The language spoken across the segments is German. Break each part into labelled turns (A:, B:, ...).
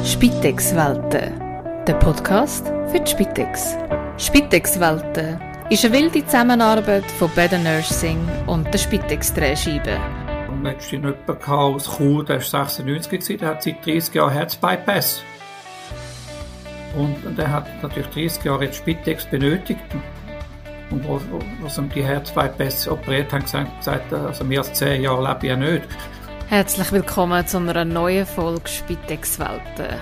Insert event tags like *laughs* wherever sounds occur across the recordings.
A: Spitex-Welten, der Podcast für die Spitex. Spitex-Welten ist eine wilde Zusammenarbeit von Better Nursing und der Spitex-Drehscheibe.
B: Letztens jemand aus Chur, der war 96, der hat seit 30 Jahren Herzbypass. Und der hat natürlich 30 Jahre jetzt Spitex benötigt. Und wo, wo sie die Herzbypass operiert haben, gesagt, also mehr als 10 Jahre lebe ich ja nicht.
A: Herzlich willkommen zu einer neuen Folge Spitex Welten.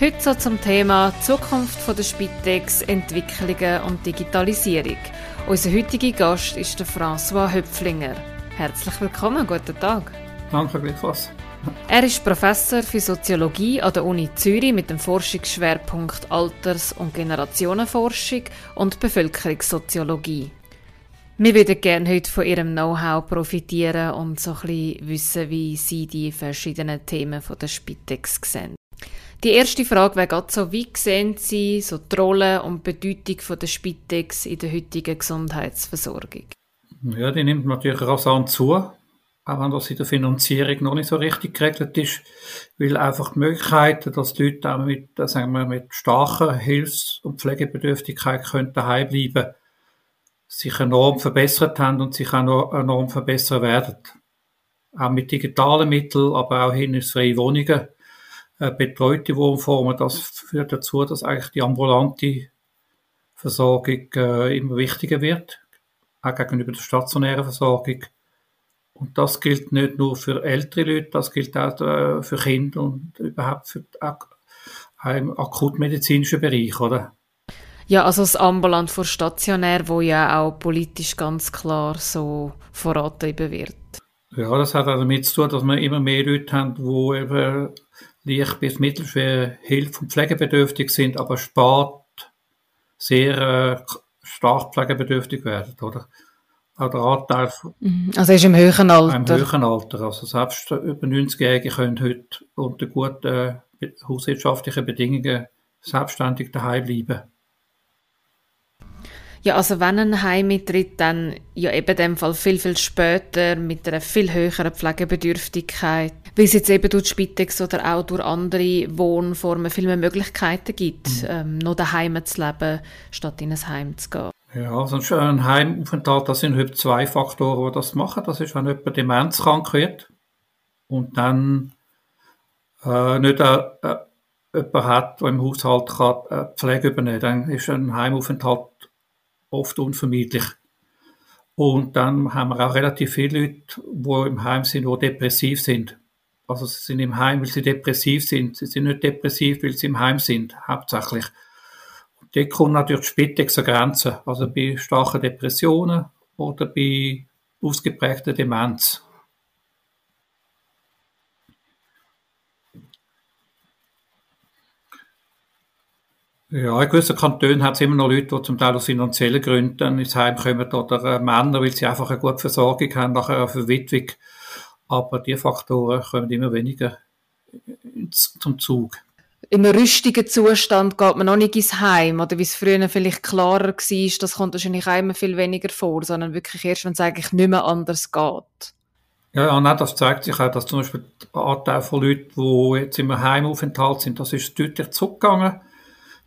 A: Heute so zum Thema Zukunft der Spitex, Entwicklungen und Digitalisierung. Unser heutiger Gast ist der François Höpflinger. Herzlich willkommen, guten Tag.
B: Danke, gleichfalls.
A: Er ist Professor für Soziologie an der Uni Zürich mit dem Forschungsschwerpunkt Alters- und Generationenforschung und Bevölkerungssoziologie. Wir würden gerne heute von Ihrem Know-how profitieren und so ein bisschen wissen, wie Sie die verschiedenen Themen von der Spitex sehen. Die erste Frage wäre gerade so, wie sehen Sie so die Rolle und Bedeutung von der Spitex in der heutigen Gesundheitsversorgung?
B: Ja, die nimmt natürlich rasant zu, auch wenn das in der Finanzierung noch nicht so richtig geregelt ist, weil einfach die Möglichkeiten, dass die Leute auch mit, sagen wir, mit starker Hilfs- und Pflegebedürftigkeit daheim bleiben können, sich enorm verbessert haben und sich auch noch enorm verbessern werden. Auch mit digitalen Mitteln, aber auch hin ins freie Wohnungen, äh, betreute Wohnformen, das führt dazu, dass eigentlich die ambulante Versorgung äh, immer wichtiger wird, auch gegenüber der stationären Versorgung. Und das gilt nicht nur für ältere Leute, das gilt auch äh, für Kinder und überhaupt für auch im akutmedizinischen Bereich, oder?
A: Ja, also das ambulant vor stationär, wo ja auch politisch ganz klar so vorangetrieben wird.
B: Ja, das hat auch damit zu tun, dass wir immer mehr Leute haben, die eben leicht bis mittelschwer Hilfe- und pflegebedürftig sind, aber spät sehr äh, stark pflegebedürftig werden, oder? Auch der Anteil
A: mhm. also ist im höheren Alter.
B: Im höheren Alter. Also selbst über 90-Jährige können heute unter guten äh, hauswirtschaftlichen Bedingungen selbstständig daheim bleiben.
A: Ja, also wenn ein Heimeintritt dann ja eben in dem Fall viel, viel später mit einer viel höheren Pflegebedürftigkeit, weil es jetzt eben durch die Spitex oder auch durch andere Wohnformen viel mehr Möglichkeiten gibt, mhm. ähm, noch daheim zu leben, statt in ein Heim zu gehen.
B: Ja, also ein Heimaufenthalt, das sind heute zwei Faktoren, die das machen. Das ist, wenn jemand demenzkrank wird und dann äh, nicht äh, äh, jemand hat, der im Haushalt kann, äh, Pflege übernehmen kann, dann ist ein Heimaufenthalt oft unvermeidlich. Und dann haben wir auch relativ viele Leute, die im Heim sind, die depressiv sind. Also sie sind im Heim, weil sie depressiv sind. Sie sind nicht depressiv, weil sie im Heim sind, hauptsächlich. Und dort kommt natürlich die Spitex an Grenzen. Also bei starken Depressionen oder bei ausgeprägter Demenz. Ja, in gewissen Kantonen hat es immer noch Leute, die zum Teil aus finanziellen Gründen ins Heim kommen oder äh, Männer, weil sie einfach eine gute Versorgung haben nach einer Verwitwung. Aber die Faktoren kommen immer weniger zum Zug.
A: Im rüstigen Zustand geht man noch nicht ins Heim oder wie es früher vielleicht klarer war, das kommt wahrscheinlich auch immer viel weniger vor, sondern wirklich erst, wenn es eigentlich nicht mehr anders geht.
B: Ja, ja nein, das zeigt sich auch, dass zum Beispiel der Anteil von Leuten, die jetzt im Heimaufenthalt sind, das ist deutlich zurückgegangen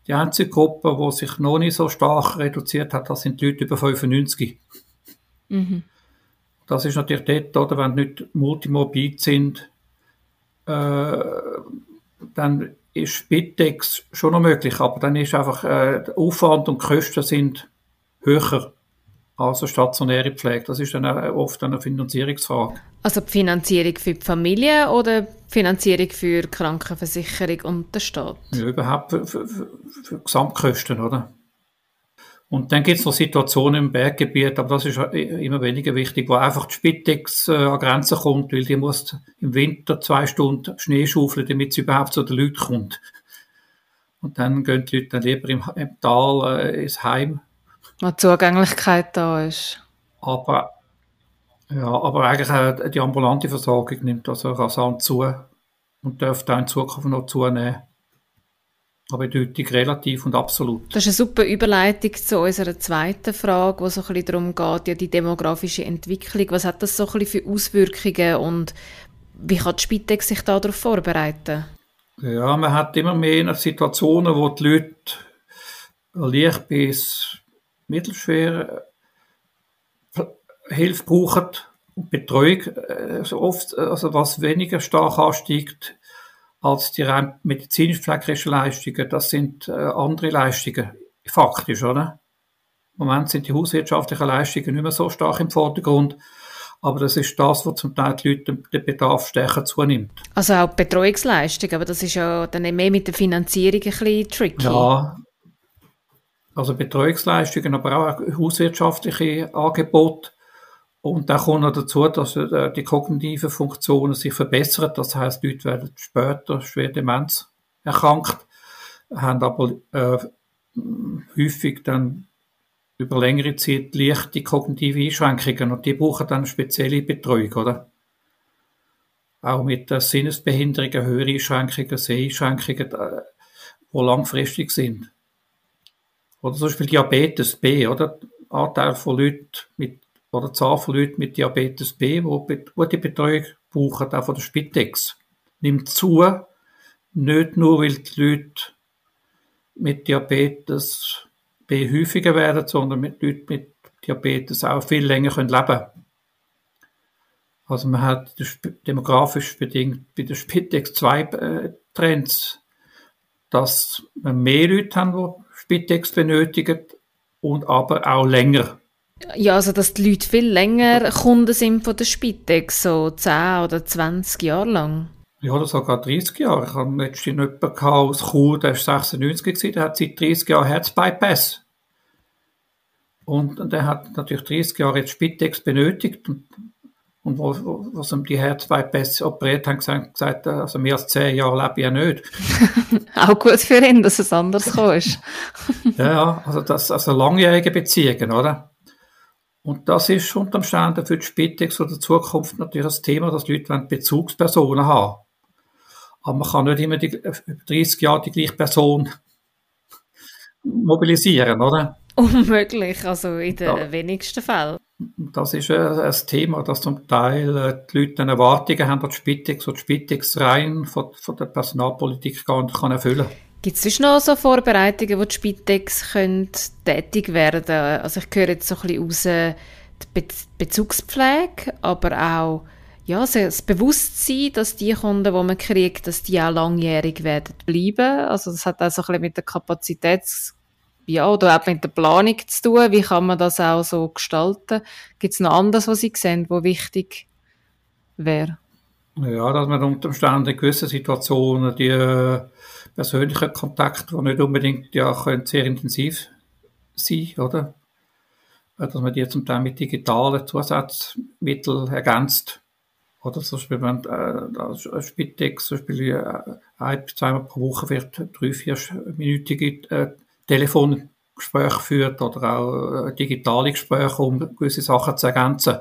B: die einzige Gruppe, die sich noch nicht so stark reduziert hat, das sind die Leute über 95. Mhm. Das ist natürlich dort, oder, wenn nicht multimorbid sind, äh, dann ist Spitex schon noch möglich, aber dann ist einfach äh, der Aufwand und die Kosten sind höher also stationäre Pflege. Das ist dann oft eine Finanzierungsfrage.
A: Also die Finanzierung für die Familie oder die Finanzierung für die Krankenversicherung und den Staat?
B: Ja, überhaupt für, für, für, für Gesamtkosten, oder? Und dann gibt es noch Situationen im Berggebiet, aber das ist immer weniger wichtig, wo einfach die Spitex äh, an Grenzen kommt, weil die muss im Winter zwei Stunden Schnee schaufeln, damit sie überhaupt zu den Leuten kommt. Und dann gehen die Leute dann lieber im, im Tal äh, ins Heim
A: wo die Zugänglichkeit da ist.
B: Aber, ja, aber eigentlich auch die ambulante Versorgung nimmt also rasant zu und dürfte auch in Zukunft noch zunehmen. Aber eindeutig relativ und absolut.
A: Das ist eine super Überleitung zu unserer zweiten Frage, wo so ein bisschen darum geht, ja, die demografische Entwicklung. Was hat das so ein bisschen für Auswirkungen und wie kann die Spitex sich darauf vorbereiten?
B: Ja, man hat immer mehr Situationen, wo die Leute leicht bis mittelschwer äh, Hilfe brauchen und Betreuung äh, so oft, also was weniger stark ansteigt als die rein medizinisch-pflegerischen Leistungen, das sind äh, andere Leistungen, faktisch, oder? Im Moment sind die hauswirtschaftlichen Leistungen nicht mehr so stark im Vordergrund, aber das ist das, was zum Teil die Leute den Bedarf stärker zunimmt.
A: Also auch die Betreuungsleistung, aber das ist ja dann mehr mit der Finanzierung ein bisschen tricky.
B: Ja, also Betreuungsleistungen, aber auch hauswirtschaftliche Angebote. Und dann kommt noch dazu, dass äh, die kognitiven Funktionen sich verbessern. Das heißt, Leute werden später schwer Demenz erkrankt, haben aber äh, häufig dann über längere Zeit leichte kognitive Einschränkungen und die brauchen dann spezielle Betreuung, oder? Auch mit der Sinnesbehinderungen, höhere Einschränkungen, Seheinschränkungen, die äh, langfristig sind. Oder zum Beispiel Diabetes B, oder? Anteil von Leuten mit, oder Zahl von Leuten mit Diabetes B, die gute Betreuung brauchen, auch von der Spitex, nimmt zu, nicht nur, weil die Leute mit Diabetes B häufiger werden, sondern mit Leuten mit Diabetes auch viel länger können leben Also man hat demografisch bedingt bei der Spitex zwei äh, Trends, dass wir mehr Leute haben, Spitex benötigen und aber auch länger.
A: Ja, also dass die Leute viel länger Kunden sind von der Spitex, so 10 oder 20 Jahre lang.
B: Ja, oder sogar 30 Jahre. Ich habe letztens jemanden aus Chur, der ist 96 gewesen, der hat seit 30 Jahren Herzbypass. Und der hat natürlich 30 Jahre jetzt Spitex benötigt und, und wo, wo, was ihm die Herzbypass operiert haben, gesagt, gesagt, also mehr als 10 Jahre lebe ich ja nicht. *laughs*
A: Auch gut für ihn, dass es anders *laughs* ist.
B: ja, also das, also langjährige Beziehungen, oder? Und das ist unter Umständen für die Spitex oder die Zukunft natürlich das Thema, dass Leute Bezugspersonen haben. Aber man kann nicht immer die, über 30 Jahre die gleiche Person mobilisieren, oder?
A: Unmöglich, also in den ja. wenigsten Fällen.
B: Das ist ein Thema, dass zum Teil äh, die Leute Erwartungen haben, dass die Spitex und rein von, von der Personalpolitik gar nicht kann erfüllen
A: Gibt es noch so Vorbereitungen, wo die Spitex tätig werden Also ich höre jetzt so ein bisschen raus, die Be Bezugspflege, aber auch ja, das Bewusstsein, dass die Kunden, die man kriegt, dass die auch langjährig werden bleiben. Also das hat auch so ein bisschen mit der Kapazitäts ja, oder auch mit der Planung zu tun. Wie kann man das auch so gestalten? Gibt es noch anderes, was Sie sehen, wo wichtig wäre?
B: Ja, dass man unter Umständen in gewissen Situationen die äh, persönlichen Kontakte, die nicht unbedingt ja, können sehr intensiv sein oder? Äh, dass man die zum Teil mit digitalen Zusatzmitteln ergänzt. Oder zum Beispiel, wenn äh, Spitex zum Beispiel äh, ein, zweimal pro Woche wird drei, vier minütige äh, Telefongespräche führt oder auch äh, digitale Gespräche, um gewisse Sachen zu ergänzen,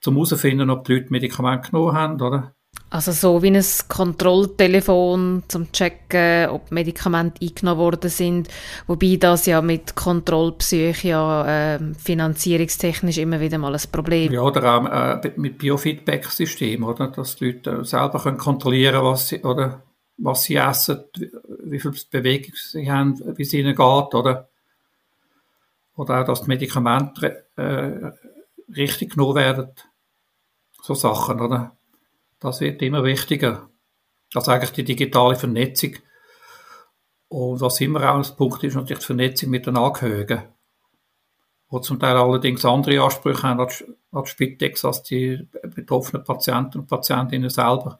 B: zum herauszufinden, ob die Leute Medikamente genommen haben, oder?
A: Also so wie ein Kontrolltelefon zum checken, ob Medikamente eingenommen worden sind, wobei das ja mit Kontrollpsych ja äh, finanzierungstechnisch immer wieder mal ein Problem.
B: Ja, oder auch äh, mit Biofeedback-System, oder, dass die Leute selber können kontrollieren, was sie oder was sie essen, wie viel Bewegung sie haben, wie es ihnen geht, oder? Oder auch, dass die Medikamente äh, richtig genommen werden. So Sachen, oder? Das wird immer wichtiger. Also eigentlich die digitale Vernetzung. Und was immer auch ein Punkt ist, natürlich die Vernetzung mit den Angehörigen. Wo zum Teil allerdings andere Ansprüche haben als, als Spitex, als die betroffenen Patienten und Patientinnen selber.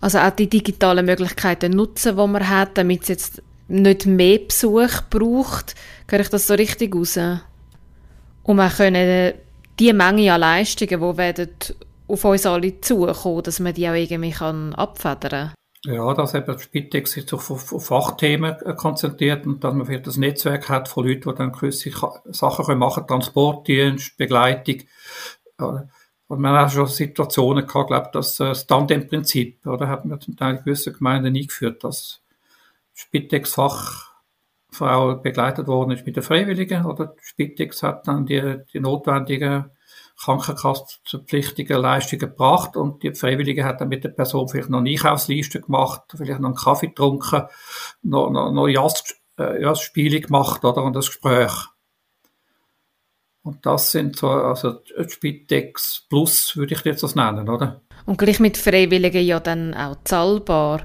A: Also auch die digitalen Möglichkeiten nutzen, die man hat, damit es jetzt nicht mehr Besuch braucht. Höre ich das so richtig raus? Und wir können die Menge an Leistungen, die auf uns alle zukommen, dass man die auch irgendwie abfedern
B: kann. Ja, dass eben Spitex sich auf, auf Fachthemen konzentriert und dass man vielleicht das Netzwerk hat von Leuten, die dann gewisse Sachen machen können, Transportdienst, Begleitung. Und man hat schon Situationen gehabt, glaube das äh, Stand-in-Prinzip, oder hat man zum Teil gewisse Gemeinden eingeführt, dass Spitex-Fachfrau begleitet worden ist mit der Freiwilligen, oder Spitex hat dann die, die notwendigen Krankenkassenpflichtige Leistungen gebracht und die Freiwillige hat dann mit der Person vielleicht noch eine Einkaufsliste gemacht, vielleicht noch einen Kaffee getrunken, noch, noch, noch äh, Jastspiele gemacht oder und das Gespräch. Und das sind so, also Spitex Plus würde ich jetzt das nennen, oder?
A: Und gleich mit Freiwilligen ja dann auch zahlbar,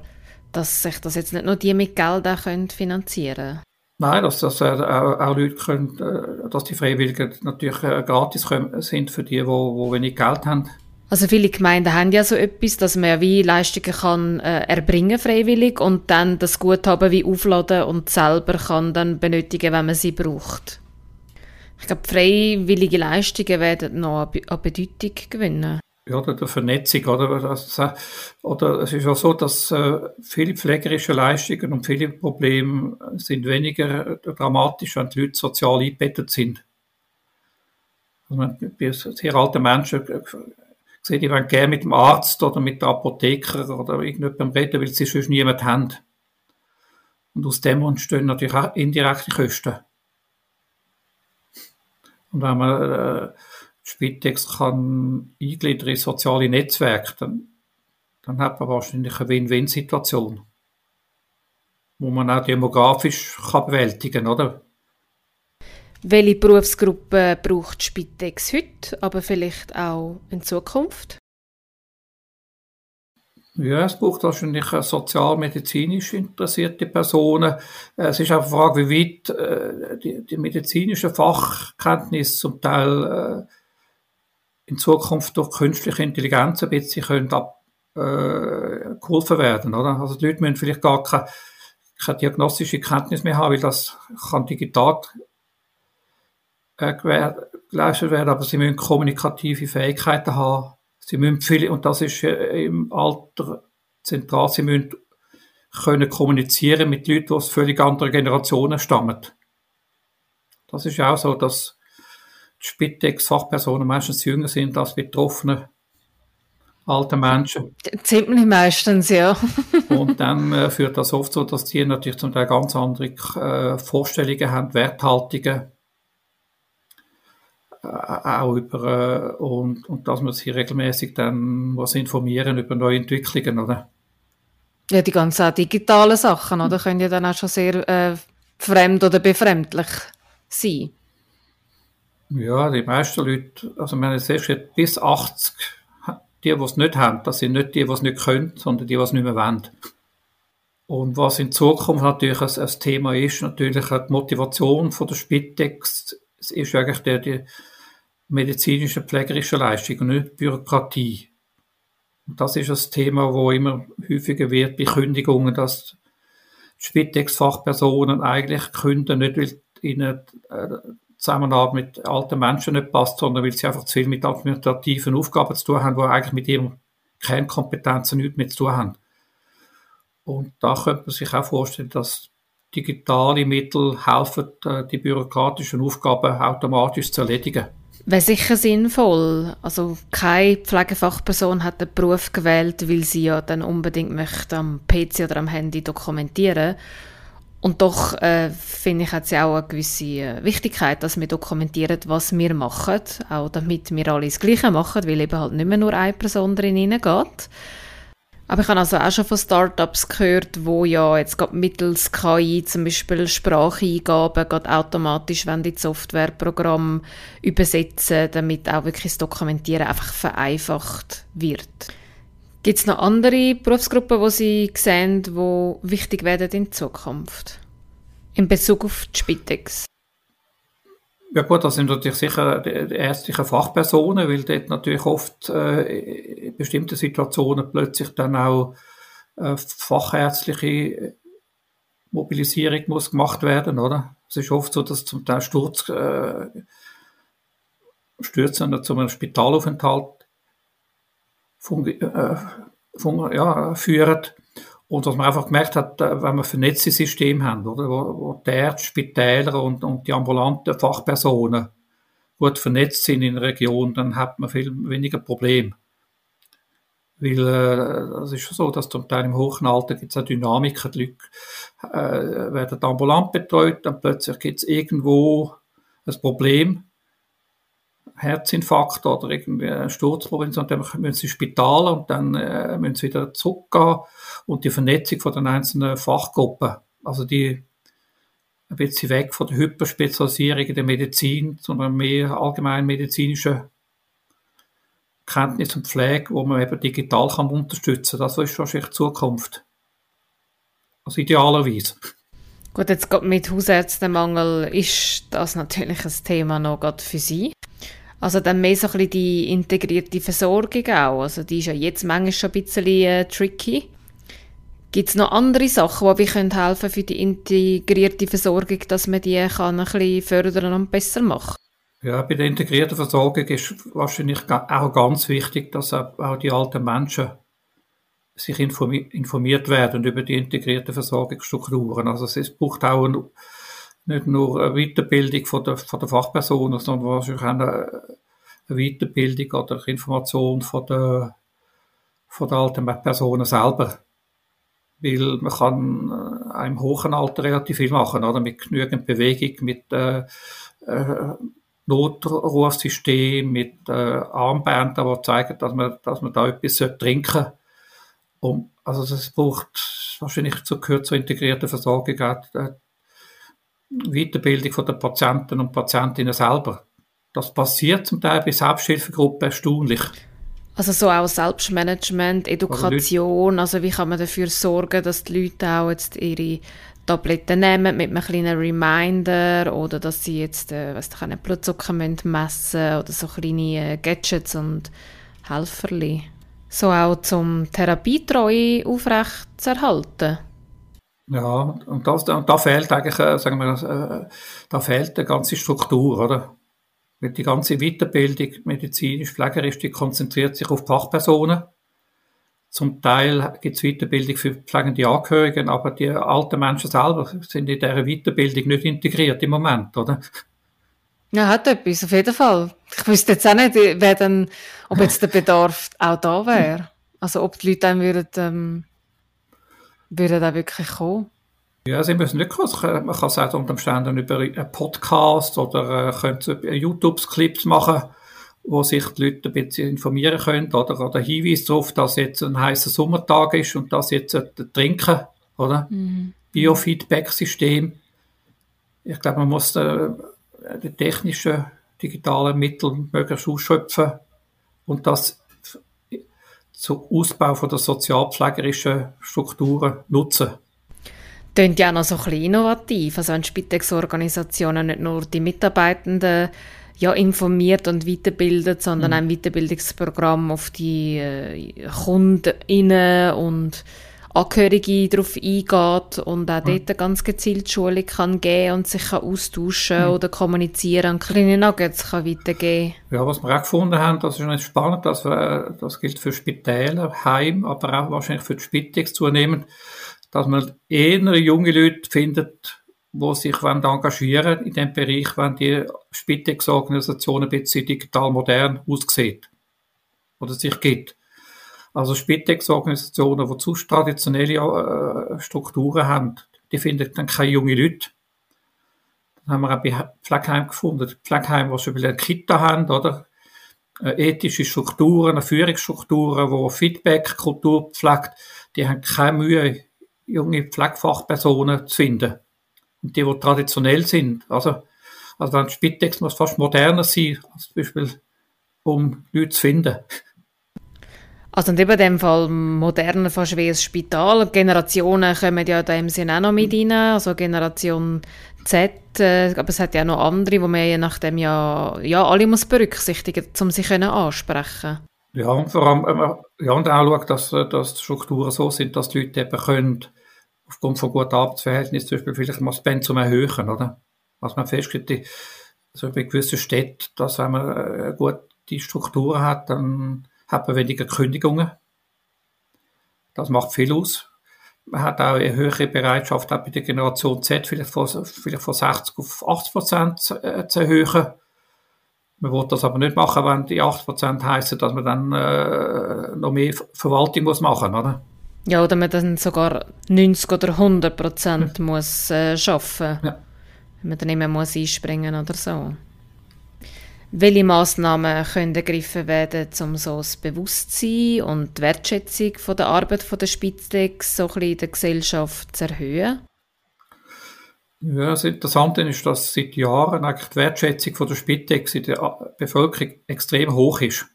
A: dass sich das jetzt nicht nur die mit Geld auch können finanzieren
B: Nein, dass, dass äh, auch, auch Leute können, äh, dass die Freiwilligen natürlich äh, gratis können, sind für die, die, wenig Geld haben.
A: Also viele Gemeinden haben ja so etwas, dass man wie Leistungen kann äh, erbringen freiwillig und dann das Guthaben wie aufladen und selber kann dann benötigen, wenn man sie braucht. Ich glaube, freiwillige Leistungen werden noch an Bedeutung gewinnen
B: ja, oder der Vernetzung, oder? Also, oder es ist auch so, dass äh, viele pflegerische Leistungen und viele Probleme sind weniger dramatisch, wenn die Leute sozial eingebettet sind. Also, bei sehr alten Menschen äh, sehe die wollen gerne mit dem Arzt oder mit der Apotheker oder irgendjemandem reden, weil sie sonst niemand haben. Und aus dem entstehen natürlich auch indirekte Kosten. Und wenn man äh, Spitex kann eingliedern in soziale Netzwerke, dann, dann hat man wahrscheinlich eine Win-Win-Situation, wo man auch demografisch kann bewältigen oder?
A: Welche Berufsgruppe braucht Spitex heute, aber vielleicht auch in Zukunft?
B: Ja, es braucht wahrscheinlich sozialmedizinisch interessierte Personen. Es ist auch eine Frage, wie weit äh, die, die medizinischen Fachkenntnisse zum Teil äh, in Zukunft durch künstliche Intelligenz ein bisschen können ab, äh, geholfen werden, oder? Also die Leute müssen vielleicht gar keine, keine diagnostische Kenntnis mehr haben, weil das kann digital äh, geleistet werden, aber sie müssen kommunikative Fähigkeiten haben. Sie müssen viele, und das ist äh, im Alter zentral, sie müssen können kommunizieren mit Leuten, die aus völlig anderen Generationen stammen. Das ist auch so, dass Spitex-Fachpersonen meistens jünger sind als Betroffene alte Menschen.
A: Ziemlich meistens, ja. *laughs*
B: und dann äh, führt das oft so, dass die natürlich zum Teil ganz andere äh, Vorstellungen haben, Werthaltungen, auch über, äh, und, und dass man sich regelmäßig dann muss informieren über neue Entwicklungen, oder?
A: Ja, die ganzen digitalen Sachen, oder? Können ja dann auch schon sehr äh, fremd oder befremdlich sein.
B: Ja, die meisten Leute, also meine siehst bis 80, die, die es nicht haben, das sind nicht die, die es nicht können, sondern die, die es nicht mehr wollen. Und was in Zukunft natürlich ein, ein Thema ist, natürlich die Motivation von der Spitex, es ist eigentlich der, die medizinische, pflegerische Leistung und nicht Bürokratie. Und das ist das Thema, wo immer häufiger wird bei Kündigungen, dass Spitex-Fachpersonen eigentlich künden, nicht weil ihnen äh, Zusammenarbeit mit alten Menschen nicht passt, sondern weil sie einfach zu viel mit administrativen Aufgaben zu tun haben, die eigentlich mit ihren Kernkompetenzen nichts mehr zu tun haben. Und da könnte man sich auch vorstellen, dass digitale Mittel helfen, äh, die bürokratischen Aufgaben automatisch zu erledigen.
A: Wäre sicher sinnvoll. Also keine Pflegefachperson hat den Beruf gewählt, weil sie ja dann unbedingt möchte am PC oder am Handy dokumentieren und doch äh, finde ich, hat es ja auch eine gewisse äh, Wichtigkeit, dass wir dokumentieren, was wir machen, auch damit wir alle das Gleiche machen, weil eben halt nicht mehr nur eine Person drin hineingeht. Aber ich habe also auch schon von Startups gehört, wo ja jetzt gerade mittels KI zum Beispiel Spracheingaben gerade automatisch, wenn die Softwareprogramm übersetzen, damit auch wirklich das Dokumentieren einfach vereinfacht wird. Gibt es noch andere Berufsgruppen, die Sie sehen, die wichtig werden in Zukunft? In Bezug auf die Spitex?
B: Ja gut, das sind natürlich sicher die ärztlichen Fachpersonen, weil dort natürlich oft äh, in bestimmten Situationen plötzlich dann auch äh, fachärztliche Mobilisierung muss gemacht werden, oder? Es ist oft so, dass zum Teil Sturz, äh, Stürzen zu einem Spitalaufenthalt äh, ja, führen. Und was man einfach gemerkt hat, äh, wenn wir vernetzte Systeme haben, oder, wo, wo die Ärzte, Spitäler und, und die ambulanten Fachpersonen gut vernetzt sind in der Region, dann hat man viel weniger Probleme. Weil äh, es ist schon so, dass zum Teil im hohen Alter gibt es eine Dynamik, die Leute äh, werden ambulant betreut, dann plötzlich gibt es irgendwo ein Problem Herzinfarkt oder irgendwie ein Sturzproblem, sondern dann müssen sie ins Spital und dann äh, müssen sie wieder zurückgehen und die Vernetzung von den einzelnen Fachgruppen, also die ein bisschen weg von der Hyperspezialisierung in der Medizin, sondern mehr allgemein medizinische Kenntnis und Pflege, wo man eben digital kann unterstützen kann. Das ist wahrscheinlich die Zukunft. Also idealerweise.
A: Gut, jetzt gerade mit Hausärztemangel ist das natürlich ein Thema noch gerade für Sie. Also dann mehr so ein bisschen die integrierte Versorgung auch. Also die ist ja jetzt manchmal schon ein bisschen äh, tricky. Gibt es noch andere Sachen, die wir helfen können für die integrierte Versorgung, dass man die kann ein bisschen fördern und besser machen
B: Ja, bei der integrierten Versorgung ist wahrscheinlich auch ganz wichtig, dass auch die alten Menschen sich informiert werden über die integrierten Versorgungsstrukturen. Also es braucht auch nicht nur eine Weiterbildung von der, von der Fachpersonen, sondern wahrscheinlich auch eine, Weiterbildung oder Information von der, von der alten Personen selber. Weil man kann äh, im hohen Alter relativ viel machen, oder? Mit genügend Bewegung, mit äh, äh, Notrufsystem, mit äh, Armbändern, die zeigen, dass man, dass man da etwas trinken sollte. Und, also es braucht wahrscheinlich zu, gehört zur integrierten Versorgung auch äh, Weiterbildung den Patienten und Patientinnen selber. Das passiert zum Teil bei Selbsthilfegruppen erstaunlich.
A: Also so auch Selbstmanagement, Education, also wie kann man dafür sorgen, dass die Leute auch jetzt ihre Tabletten nehmen mit einem kleinen Reminder oder dass sie jetzt, äh, ich, einen Blutzucker messen müssen oder so kleine äh, Gadgets und Helferli. So auch zum Therapietreue aufrecht zu erhalten.
B: Ja, und, das, da fehlt eigentlich, äh, sagen wir, äh, da fehlt eine ganze Struktur, oder? Weil die ganze Weiterbildung medizinisch, pflegerisch, die konzentriert sich auf Fachpersonen. Zum Teil gibt es Weiterbildung für pflegende Angehörige, aber die alten Menschen selber sind in dieser Weiterbildung nicht integriert im Moment, oder?
A: Ja, hat etwas, auf jeden Fall. Ich wüsste jetzt auch nicht, wer dann, ob jetzt der Bedarf auch da wäre. Also ob die Leute dann würden, ähm, würden auch wirklich kommen.
B: Ja, sie müssen nicht kommen. Man kann es auch unter Umständen über einen Podcast oder äh, YouTube-Clips machen, wo sich die Leute ein bisschen informieren können oder, oder Hinweise darauf, dass jetzt ein heißer Sommertag ist und dass jetzt trinken, oder? Mhm. Biofeedback-System. Ich glaube, man muss äh, die technischen, digitalen Mittel möglichst ausschöpfen und das zum Ausbau von der sozialpflegerischen Strukturen nutzen.
A: Klingt ja auch noch so ein bisschen innovativ. Also wenn Spitex-Organisationen nicht nur die Mitarbeitenden ja, informiert und weiterbildet, sondern mhm. ein Weiterbildungsprogramm auf die äh, KundInnen und Angehörige darauf eingeht und auch mhm. dort ganz gezielt Schulung kann geben und sich kann austauschen mhm. oder kommunizieren und kleine Nuggets kann weitergeben.
B: Ja, was wir auch gefunden haben, das ist nicht spannend, dass wir, das gilt für Spitäler, Heim, aber auch wahrscheinlich für die Spitex zunehmend, dass man eher junge Leute findet, die sich engagieren in dem Bereich, wenn die Spitex-Organisation ein bisschen digital modern aussieht oder sich gibt. Also Spitex-Organisationen, die zu traditionelle äh, Strukturen haben, die finden dann keine jungen Leute. Dann haben wir auch bei Pflegeheim gefunden. Pflegeheim, die schon eine Kita haben, oder? Äh, ethische Strukturen, Führungsstrukturen, wo Feedback-Kultur pflegt, die haben keine Mühe, junge Pflegefachpersonen zu finden. Und die, die traditionell sind. Also, also wenn Spitex muss fast moderner sein, als zum Beispiel, um Leute zu finden.
A: Also in dem Fall moderner fast wie ein Spital. Generationen kommen ja in dem Sinne auch noch mit rein. Also Generation Z, äh, aber es hat ja noch andere, wo man je nachdem ja, ja alle muss berücksichtigen, um sie können ansprechen
B: Ja, und vor allem, äh, ja, und auch schaut, dass, äh, dass die Strukturen so sind, dass die Leute eben können, aufgrund von guten Arbeitsverhältnissen zum Beispiel vielleicht mal das Pensum erhöhen, oder? Was man feststellt, also bei gewissen Städten, dass wenn man äh, gut die Strukturen hat, dann hat man weniger Kündigungen. Das macht viel aus. Man hat auch eine höhere Bereitschaft, auch bei der Generation Z vielleicht von, vielleicht von 60 auf 80 Prozent zu, äh, zu erhöhen. Man will das aber nicht machen, wenn die 80 Prozent heißen, dass man dann äh, noch mehr Verwaltung muss machen, oder?
A: Ja, oder man dann sogar 90 oder 100 Prozent ja. muss äh, schaffen, ja. wenn man dann mehr muss einspringen oder so. Welche Massnahmen können ergriffen werden, um so das Bewusstsein und die Wertschätzung von der Arbeit von der Spitzex so in der Gesellschaft zu erhöhen?
B: Ja, das Interessante ist, dass seit Jahren eigentlich die Wertschätzung von der Spitex in der Bevölkerung extrem hoch ist.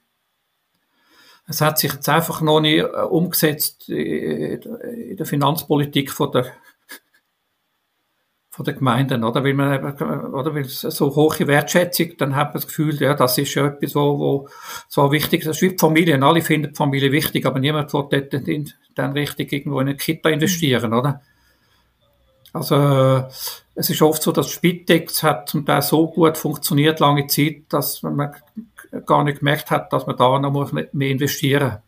B: Es hat sich jetzt einfach noch nicht äh, umgesetzt in der Finanzpolitik von der von den Gemeinden, oder? Weil man oder? Weil so hohe Wertschätzung, dann hat man das Gefühl, ja, das ist ja etwas, wo, wo so wichtig ist. Das ist wie die Familie. Alle finden die Familie wichtig, aber niemand will dort dann richtig irgendwo in eine Kita investieren, oder? Also, es ist oft so, dass Spitex hat zum Teil so gut funktioniert, lange Zeit, dass man gar nicht gemerkt hat, dass man da noch mehr investieren muss.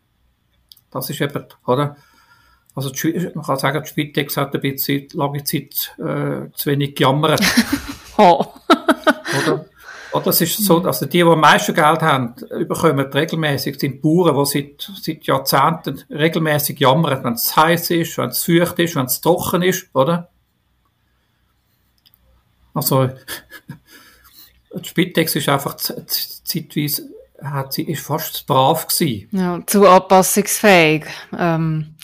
B: Das ist eben, oder? Also die, man kann sagen, die Spitex hat ein bisschen lange Zeit äh, zu wenig gejammert. *laughs* oh. *laughs* oder? Oder es ist so, also die, die am meisten Geld haben, bekommen regelmäßig, sind Bauern, die seit, seit Jahrzehnten regelmäßig jammern, wenn es heiß ist, wenn es feucht ist, wenn es trocken ist, oder? Also, *laughs* die Spitex ist einfach zeitweise, hat sie, ist fast brav gewesen.
A: Ja, zu anpassungsfähig. Ähm,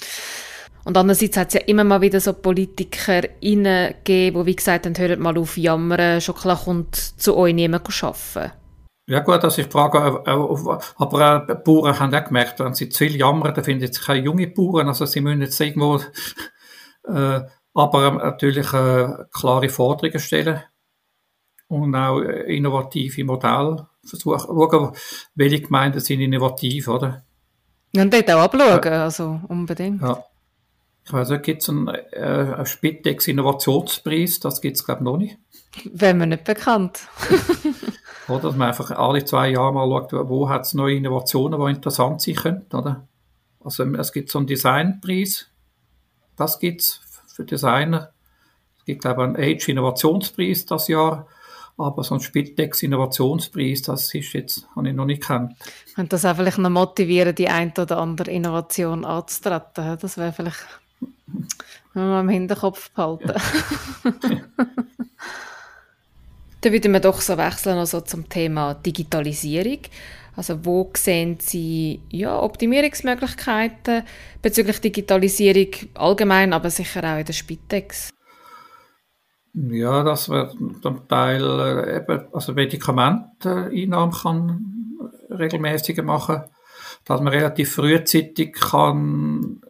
A: und andererseits hat es ja immer mal wieder so Politiker gegeben, die wie gesagt haben, hört mal auf jammern, schon klar kommt zu euch niemand arbeiten.
B: Ja gut, das ist die Frage, äh, äh, aber äh, Bauern haben auch gemerkt, wenn sie zu viel jammern, dann finden sie keine junge Bauern, also sie müssen jetzt irgendwo, *laughs* äh, aber natürlich äh, klare Forderungen stellen und auch innovative Modelle versuchen, schauen, welche Gemeinden sind innovativ, oder?
A: Und dort auch abschauen, also unbedingt. Ja.
B: Ich weiß nicht, gibt es einen, äh, Spitex Innovationspreis? Das gibt es, glaube ich, noch nicht.
A: Wäre mir nicht bekannt. *laughs*
B: oder, dass man einfach alle zwei Jahre mal schaut, wo hat es neue Innovationen, die interessant sein könnten, oder? Also, es gibt so einen Designpreis. Das gibt es für Designer. Es gibt, glaube ich, einen Age Innovationspreis das Jahr. Aber so ein Spitex Innovationspreis, das ist jetzt, habe ich noch nicht gekannt.
A: Und das auch vielleicht noch motivieren, die ein oder andere Innovation anzutreten. Das wäre vielleicht wenn wir im Hinterkopf behalten. Dann würden wir doch so wechseln also zum Thema Digitalisierung. Also wo sehen Sie ja, Optimierungsmöglichkeiten bezüglich Digitalisierung allgemein, aber sicher auch in der Spitex?
B: Ja, dass man zum Teil äh, eben, also Medikamenteneinnahmen kann regelmäßiger machen, dass man relativ frühzeitig kann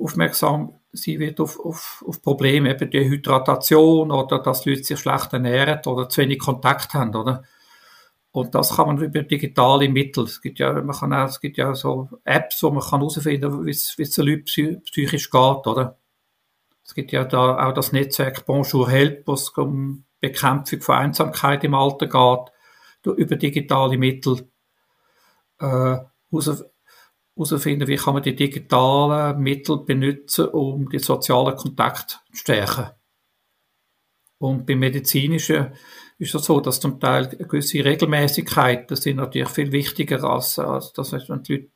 B: aufmerksam sein wird auf, auf, auf Probleme, eben die Hydratation oder dass Leute sich schlecht ernähren oder zu wenig Kontakt haben, oder? Und das kann man über digitale Mittel. Es gibt ja, man kann auch, es gibt ja so Apps, wo man kann herausfinden, wie es den Leuten psychisch geht, oder? Es gibt ja da auch das Netzwerk Bonjour Help, wo es um Bekämpfung von Einsamkeit im Alter geht, über digitale Mittel. Äh, herausfinden, wie kann man die digitalen Mittel benutzen, um die sozialen Kontakte zu stärken. Und beim Medizinischen ist es so, dass zum Teil gewisse Regelmäßigkeiten sind natürlich viel wichtiger als, als dass wenn die Leute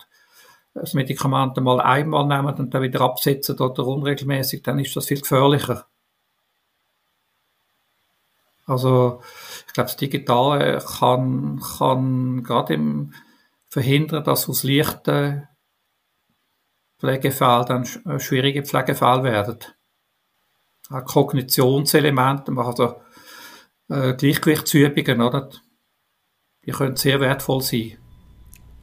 B: das Medikament mal einmal nehmen und dann wieder absetzen oder unregelmäßig, dann ist das viel gefährlicher. Also ich glaube, das Digitale kann, kann gerade im verhindern, dass aus leichten Pflegefällen dann äh, schwierige Pflegefälle werden. Auch Kognitionselemente, man also Gleichgewichtsübungen, oder? Die können sehr wertvoll sein.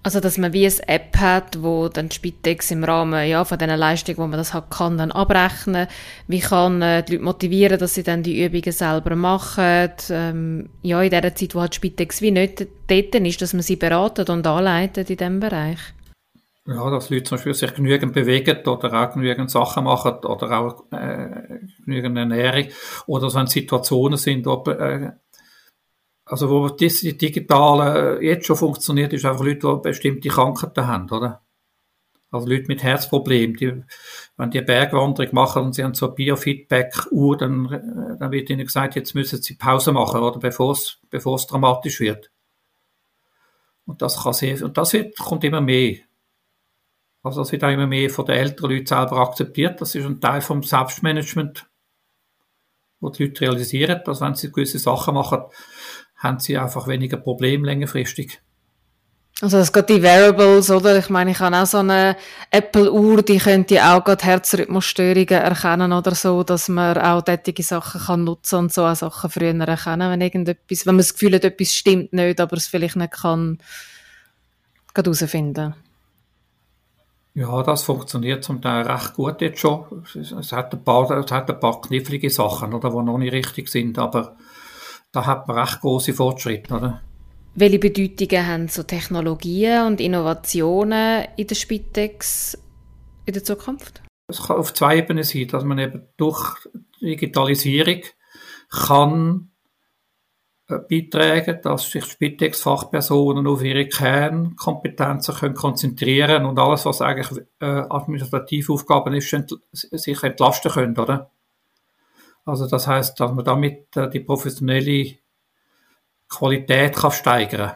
A: Also, dass man wie eine App hat, wo dann Spitex im Rahmen ja, von diesen Leistungen, wo man das hat, kann, dann abrechnen. Wie kann äh, die Leute motivieren, dass sie dann die Übungen selber machen? Ähm, ja, in der Zeit, wo halt Spitex wie nicht dort ist, dass man sie beratet und anleitet in diesem Bereich.
B: Ja, dass Leute zum Beispiel sich genügend bewegen oder auch genügend Sachen machen oder auch äh, genügend Ernährung oder wenn Situationen sind, wo äh, also wo das Digitale jetzt schon funktioniert, ist einfach Leute, die bestimmte Krankheiten haben, oder? Also Leute mit Herzproblemen, die, wenn die Bergwanderung machen und sie haben so eine Biofeedback-Uhr, dann, dann wird ihnen gesagt, jetzt müssen sie Pause machen, oder bevor es, bevor es dramatisch wird. Und das kann sehr, und das wird, kommt immer mehr. Also das wird auch immer mehr von den älteren Leuten selber akzeptiert. Das ist ein Teil vom Selbstmanagement, wo die Leute realisieren, dass wenn sie gewisse Sachen machen, haben sie einfach weniger Probleme längerfristig.
A: Also es geht die Wearables, oder? Ich meine, ich habe auch so eine Apple-Uhr, die könnte auch gerade Herzrhythmusstörungen erkennen oder so, dass man auch tätige Sachen kann nutzen und so auch Sachen früher erkennen, wenn irgendetwas, wenn man das Gefühl hat, etwas stimmt nicht, aber es vielleicht nicht kann, herausfinden.
B: Ja, das funktioniert zum Teil recht gut jetzt schon. Es hat ein paar, es hat ein paar knifflige Sachen, oder, die noch nicht richtig sind, aber da hat man recht große Fortschritte, oder?
A: Welche Bedeutungen haben so Technologien und Innovationen in der Spitex in der Zukunft?
B: Es kann auf zwei Ebenen sein, dass man eben durch Digitalisierung kann beitragen, dass sich Spitex-Fachpersonen auf ihre Kernkompetenzen können konzentrieren und alles, was eigentlich äh, administrative Aufgaben ist, entl sich entlasten können, oder? Also das heißt, dass man damit äh, die professionelle Qualität kann steigern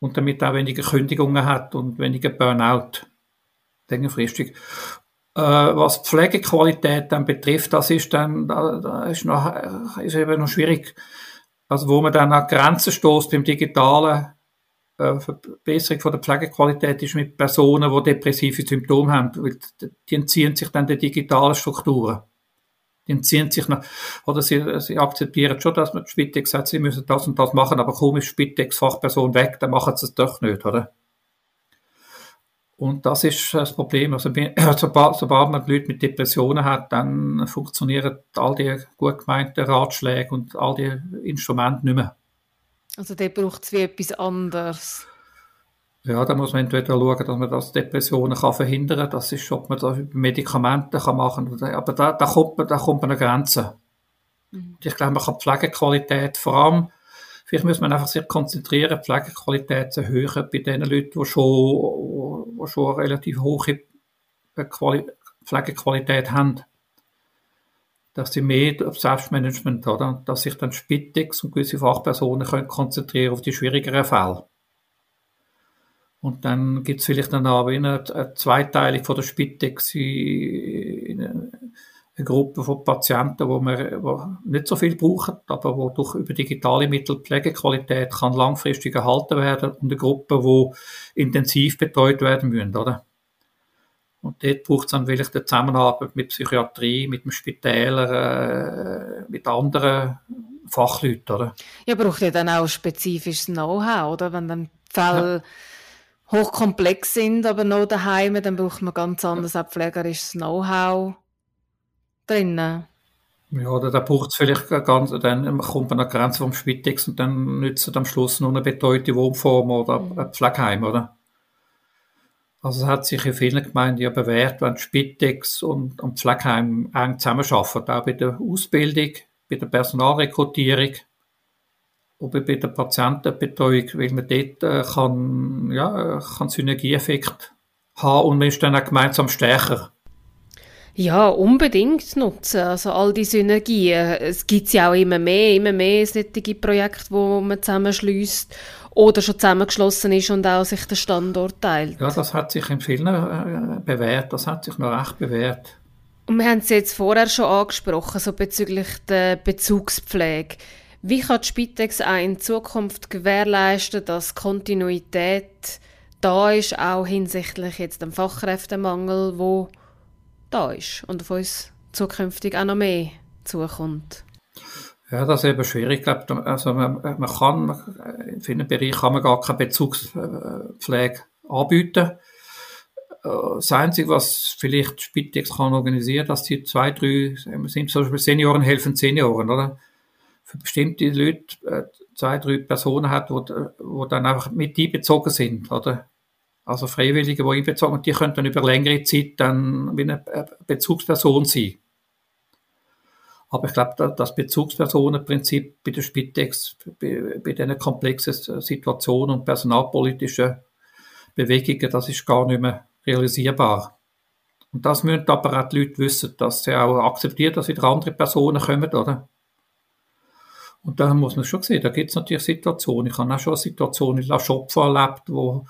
B: und damit auch weniger Kündigungen hat und weniger Burnout längerfristig. Äh, was Pflegequalität dann betrifft, das ist dann da, da ist, noch, ist eben noch schwierig. Also wo man dann an Grenzen stoßt im digitalen äh, Verbesserung von der Pflegequalität ist mit Personen, die depressive Symptome haben, weil die entziehen sich dann der digitalen Strukturen die entziehen sich noch, oder sie, sie akzeptieren schon, dass man Spitex sagt, sie müssen das und das machen, aber kaum ist Spitex-Fachperson weg, dann machen sie es doch nicht, oder? Und das ist das Problem. Also, *clears throat* sobald, sobald man Leute mit Depressionen hat, dann funktionieren all die gut gemeinten Ratschläge und all die Instrumente nicht mehr.
A: Also, der braucht es wie etwas anderes.
B: Ja, da muss man entweder schauen, dass man das Depressionen kann verhindern kann. Das ist, ob man das über Medikamente kann machen kann. Aber da, da, kommt man, da kommt man an Grenzen. Mhm. Ich glaube, man kann Pflegequalität vor allem, vielleicht muss man einfach sich konzentrieren, Pflegequalität zu erhöhen bei den Leuten, die schon, die schon eine relativ hohe Quali Pflegequalität haben. Dass sie mehr auf Selbstmanagement, oder? Dass sich dann Spitex und gewisse Fachpersonen können konzentrieren auf die schwierigeren Fälle. Und dann gibt es vielleicht dann auch eine, eine Zweiteilung von der Spitex in eine, Gruppe von Patienten, wo man wo nicht so viel brauchen, aber wo durch über digitale Mittel Pflegequalität kann langfristig erhalten werden und eine Gruppe, wo intensiv betreut werden müssen, oder? Und dort braucht es dann vielleicht eine Zusammenarbeit mit Psychiatrie, mit dem Spitäler, äh, mit anderen Fachleuten, oder?
A: Ja, braucht ja dann auch spezifisches Know-how, oder? Wenn dann Fälle ja hochkomplex sind, aber noch daheim, dann braucht man ganz anderes auch pflegerisches Know-how drinnen.
B: Ja, oder da braucht es vielleicht ganz, dann kommt man an die Grenze vom Spitex und dann nützt am Schluss nur eine betreute Wohnform oder mhm. ein Pflegeheim, oder? Also es hat sich in vielen Gemeinden ja bewährt, wenn Spitex und, und Pflegeheim eng zusammenarbeiten, auch bei der Ausbildung, bei der Personalrekrutierung oder bei der Patientenbetreuung, weil man dort äh, kann, ja, kann Synergieeffekt haben und man ist dann auch gemeinsam stärker.
A: Ja, unbedingt nutzen. Also all die Synergien. Es gibt ja auch immer mehr, immer mehr solche Projekte, wo man zusammenschließt oder schon zusammengeschlossen ist und auch sich der Standort teilt.
B: Ja, das hat sich in vielen äh, bewährt. Das hat sich noch recht bewährt.
A: Und wir haben es jetzt vorher schon angesprochen, so bezüglich der Bezugspflege. Wie kann die Spitex auch in Zukunft gewährleisten, dass Kontinuität da ist, auch hinsichtlich jetzt dem Fachkräftemangel, wo da ist und auf uns zukünftig auch noch mehr zukommt?
B: Ja, das ist eben schwierig. Ich glaube, also man, man kann, in vielen Bereichen kann man gar keine Bezugspflege anbieten. Das Einzige, was vielleicht Spitex kann organisieren, dass die zwei, drei, sind zum Beispiel Senioren helfen Senioren, oder? für bestimmte Leute äh, zwei, drei Personen hat, wo, wo dann einfach mit einbezogen sind, oder? Also Freiwillige, die einbezogen sind, die können dann über längere Zeit dann wie eine Bezugsperson sein. Aber ich glaube, das Bezugspersonenprinzip bei der Spitex, bei, diesen komplexen Situationen und personalpolitischen Bewegungen, das ist gar nicht mehr realisierbar. Und das müssen aber auch die Leute wissen, dass sie auch akzeptieren, dass wieder andere Personen kommen, oder? Und da muss man schon sehen, da gibt es natürlich Situationen. Ich habe auch schon eine Situation in La Chopfe erlebt, wo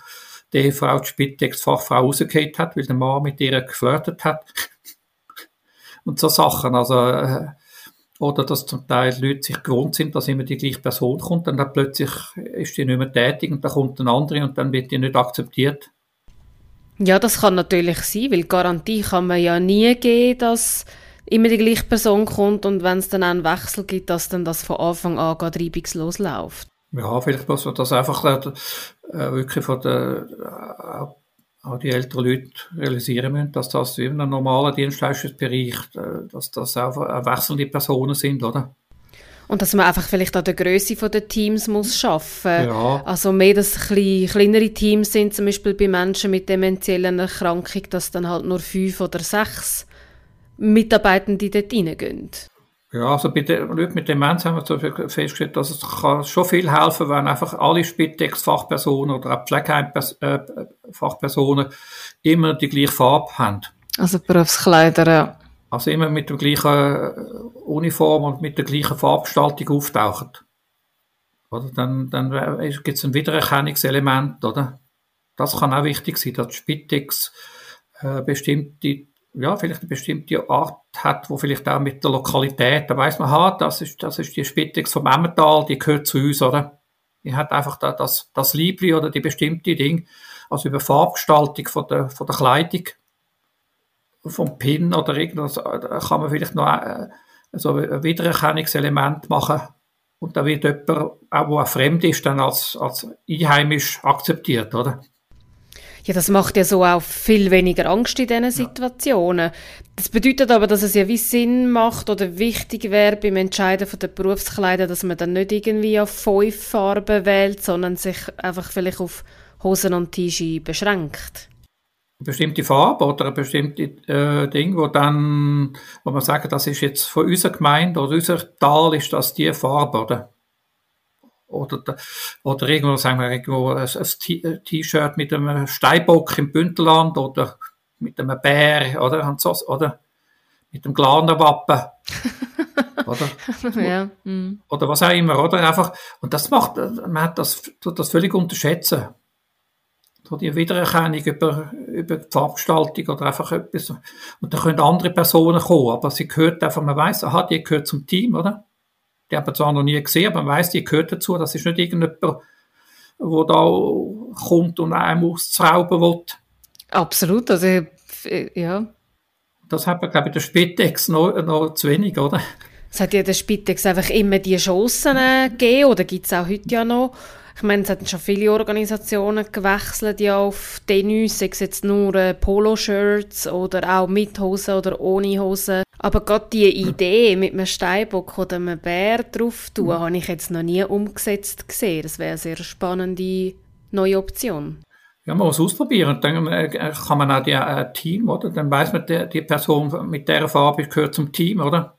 B: die Frau die Spitex-Fachfrau rausgehört hat, weil der Mann mit ihr geflirtet hat. *laughs* und so Sachen. Also, äh, oder dass zum Teil Leute sich gewohnt sind, dass immer die gleiche Person kommt, und dann plötzlich ist die nicht mehr tätig und dann kommt eine andere und dann wird die nicht akzeptiert.
A: Ja, das kann natürlich sein, weil Garantie kann man ja nie geben, dass immer die gleiche Person kommt und wenn es dann einen Wechsel gibt, dass dann das von Anfang an reibungslos läuft.
B: Ja, vielleicht muss man das einfach äh, wirklich von der, äh, auch die älteren Leute realisieren müssen, dass das wie in einem normalen Dienstleistungsbereich, äh, dass das auch wechselnde Personen sind, oder?
A: Und dass man einfach vielleicht an der Größe der Teams muss schaffen. Ja. Also mehr, dass klein, kleinere Teams sind, zum Beispiel bei Menschen mit dementiellen Erkrankung, dass dann halt nur fünf oder sechs Mitarbeitende dort reingehen.
B: Ja, also bei den Leuten mit Demenz haben wir so festgestellt, dass es kann schon viel helfen, wenn einfach alle Spitex-Fachpersonen oder auch Pflegeheim-Fachpersonen immer die gleiche Farbe haben.
A: Also Berufskleider, ja.
B: Also immer mit der gleichen äh, Uniform und mit der gleichen Farbgestaltung auftauchen. Oder dann, dann gibt es ein Wiedererkennungselement, oder? Das kann auch wichtig sein, dass Spitex äh, bestimmte ja, vielleicht eine bestimmte Art hat, wo vielleicht auch mit der Lokalität, da weiß man, ha, das ist, das ist die Spittex vom Emmental, die gehört zu uns, oder? Die hat einfach da das, das Liebli oder die bestimmte Ding, also über Farbgestaltung von der, von der Kleidung, vom Pin oder irgendwas, da kann man vielleicht noch äh, so ein Wiedererkennungselement machen. Und da wird jemand, auch wo er fremd ist, dann als, als einheimisch akzeptiert, oder?
A: Ja, das macht ja so auch viel weniger Angst in diesen Situationen. Das bedeutet aber, dass es ja wie Sinn macht oder wichtig wäre beim Entscheiden von der Berufskleider, dass man dann nicht irgendwie auf fünf Farben wählt, sondern sich einfach vielleicht auf Hosen und T-Shirt beschränkt.
B: Eine bestimmte Farbe oder ein bestimmtes äh, Ding, wo dann, wo man sagt, das ist jetzt von unserer Gemeinde oder unser Tal ist das die Farbe, oder? Oder, oder irgendwo, sagen wir, irgendwo ein, ein T-Shirt mit einem Steinbock im Bündnerland oder mit einem Bär, oder, und so, oder mit dem Glanerwappen. *laughs* oder? ja. Mm. Oder was auch immer, oder? Einfach, und das macht, man hat das, das völlig unterschätzen. So die Wiedererkennung über, über die Farbgestaltung oder einfach etwas. Und da können andere Personen kommen, aber sie gehört einfach, man weiß, aha, die gehört zum Team, oder? Die haben zwar noch nie gesehen, aber man weiß, die gehört dazu. Das ist nicht irgendjemand, der da kommt und einem auszauben will.
A: Absolut, also ja.
B: Das hat man, glaube ich, der Spitex noch, noch zu wenig, oder?
A: Es hat ja der Spitex einfach immer die Chancen äh, gegeben, oder gibt es auch heute ja noch. Ich meine, es hat schon viele Organisationen gewechselt ja auf Tennis, sei es jetzt nur äh, Poloshirts oder auch mit Hosen oder ohne Hosen. Aber gerade die Idee mit einem Steinbock oder einem Bär drauf tun, mhm. habe ich jetzt noch nie umgesetzt gesehen. Das wäre eine sehr spannende neue Option.
B: Ja, man muss ausprobieren. Dann äh, kann man auch die äh, Team, oder? Dann weiß man, die, die Person mit der Farbe gehört zum Team, oder?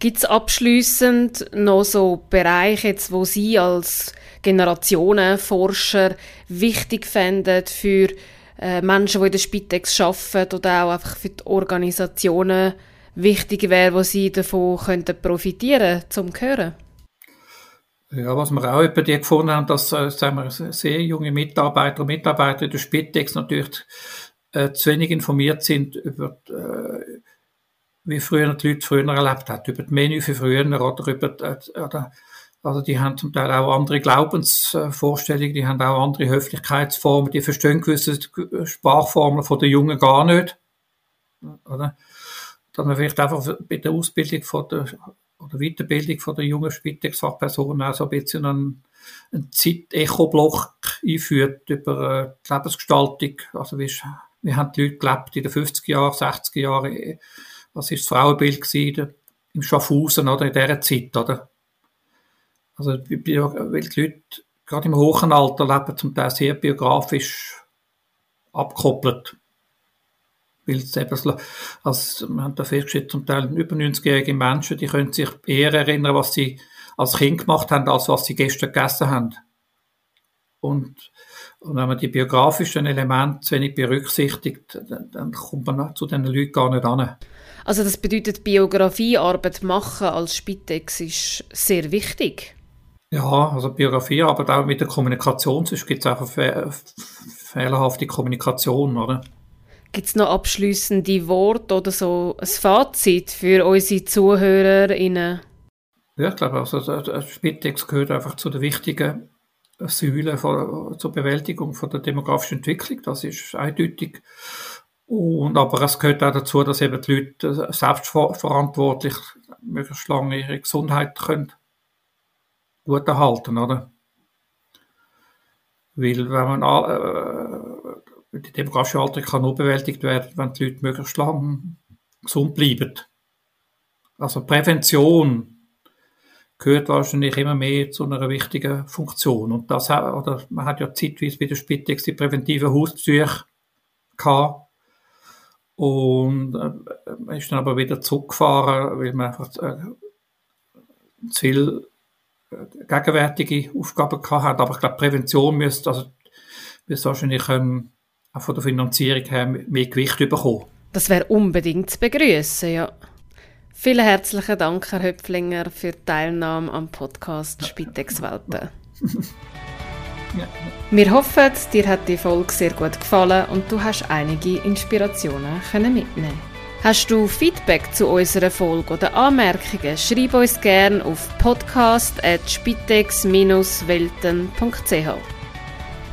A: Gibt es abschließend noch so Bereiche, jetzt, wo Sie als Generationenforscher wichtig fänden für äh, Menschen, die in der Spitex arbeiten oder auch einfach für die Organisationen wichtig wäre, wo sie davon könnten profitieren zum Hören?
B: Ja, was wir auch über die gefunden haben, dass äh, sagen wir, sehr junge Mitarbeiter und Mitarbeiter der Spitex natürlich äh, zu wenig informiert sind über äh, wie früher die Leute früher erlebt haben, über die Menü für früher oder über die, oder, also die haben zum Teil auch andere Glaubensvorstellungen, die haben auch andere Höflichkeitsformen, die verstehen gewisse Sprachformen von den Jungen gar nicht. Oder? dass man vielleicht einfach bei der Ausbildung von der, oder Weiterbildung von der jungen Spitex-Fachpersonen auch so ein bisschen einen, einen Zeit-Echo-Block einführt über äh, die Lebensgestaltung. Also wie, wie haben die Leute gelebt in den 50er Jahren, 60er Jahren? Was ist das Frauenbild gewesen im Schaffhausen oder in dieser Zeit, oder? Also, weil die Leute gerade im hohen Alter leben zum Teil sehr biografisch abgekoppelt weil es eben, also, wir haben da festgestellt, zum Teil über 90-jährige Menschen, die können sich eher erinnern, was sie als Kind gemacht haben, als was sie gestern gegessen haben. Und, und wenn man die biografischen Elemente zu wenig berücksichtigt, dann, dann kommt man zu diesen Leuten gar nicht an.
A: Also das bedeutet, Biografiearbeit machen als Spitex ist sehr wichtig.
B: Ja, also Biografiearbeit auch mit der Kommunikation, sonst gibt es einfach fe fehlerhafte Kommunikation, oder?
A: Gibt es noch abschließende Worte oder so ein Fazit für unsere ZuhörerInnen?
B: Ja, ich glaube, also der Spitex gehört einfach zu den wichtigen Säulen zur Bewältigung von der demografischen Entwicklung. Das ist eindeutig. Und, aber es gehört auch dazu, dass eben die Leute selbstverantwortlich möglichst lange ihre Gesundheit können gut erhalten, oder? Weil wenn man äh, die demografische Alterung kann nur bewältigt werden, wenn die Leute möglichst lang gesund bleiben. Also Prävention gehört wahrscheinlich immer mehr zu einer wichtigen Funktion. Und das oder man hat ja zeitweise bei der Spitex die präventiven Hausbesuche gehabt. Und äh, man ist dann aber wieder zurückgefahren, weil man einfach äh, zu viel äh, gegenwärtige Aufgaben gehabt hat. Aber ich glaube, Prävention müsste, also, müsste wahrscheinlich ähm, auch von der Finanzierung her mehr Gewicht bekommen.
A: Das wäre unbedingt zu begrüßen, ja. Vielen herzlichen Dank, Herr Höpflinger, für die Teilnahme am Podcast Spitex Welten. *laughs* Wir hoffen, dir hat die Folge sehr gut gefallen und du hast einige Inspirationen mitnehmen. Hast du Feedback zu unserer Folge oder Anmerkungen? Schreib uns gerne auf podcast.spitex-welten.ch.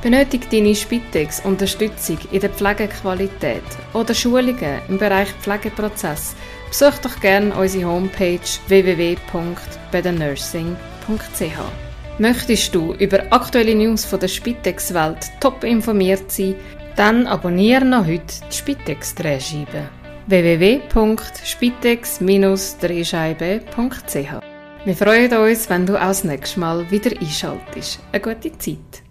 A: Benötigt deine Spitex Unterstützung in der Pflegequalität oder Schulungen im Bereich Pflegeprozess? Besuch doch gerne unsere Homepage www.bedennursing.ch. Möchtest du über aktuelle News von der Spitex-Welt top informiert sein, dann abonniere noch heute die Spitex-Drehscheibe www.spitex-drehscheibe.ch Wir freuen uns, wenn du auch das nächste Mal wieder einschaltest. Eine gute Zeit!